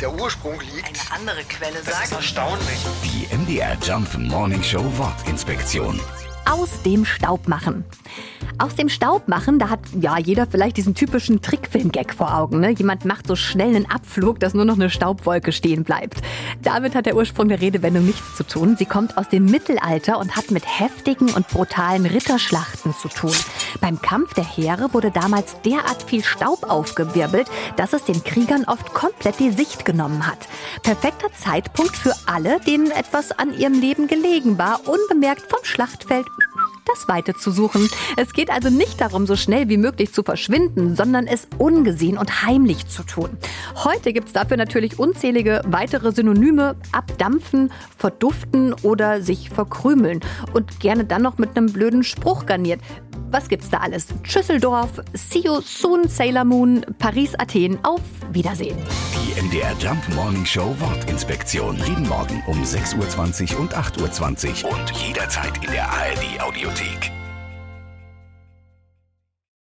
der Ursprung liegt. Eine andere Quelle Das ist sagt. erstaunlich. Die MDR Jump Morning Show Wortinspektion. aus dem Staub machen. Aus dem Staub machen, da hat ja jeder vielleicht diesen typischen Trickfilm-Gag vor Augen. Ne? Jemand macht so schnell einen Abflug, dass nur noch eine Staubwolke stehen bleibt. Damit hat der Ursprung der Redewendung nichts zu tun. Sie kommt aus dem Mittelalter und hat mit heftigen und brutalen Ritterschlachten zu tun. Beim Kampf der Heere wurde damals derart viel Staub aufgewirbelt, dass es den Kriegern oft komplett die Sicht genommen hat. Perfekter Zeitpunkt für alle, denen etwas an ihrem Leben gelegen war, unbemerkt vom Schlachtfeld das Weite zu suchen. Es geht also nicht darum, so schnell wie möglich zu verschwinden, sondern es ungesehen und heimlich zu tun. Heute gibt es dafür natürlich unzählige weitere Synonyme. Abdampfen, verduften oder sich verkrümeln. Und gerne dann noch mit einem blöden Spruch garniert. Was gibt's da alles? Schüsseldorf, see you soon, Sailor Moon, Paris, Athen. Auf Wiedersehen. Die MDR Jump Morning Show Wortinspektion. Jeden Morgen um 6.20 Uhr und 8.20 Uhr und jederzeit in der ARD Audiothek.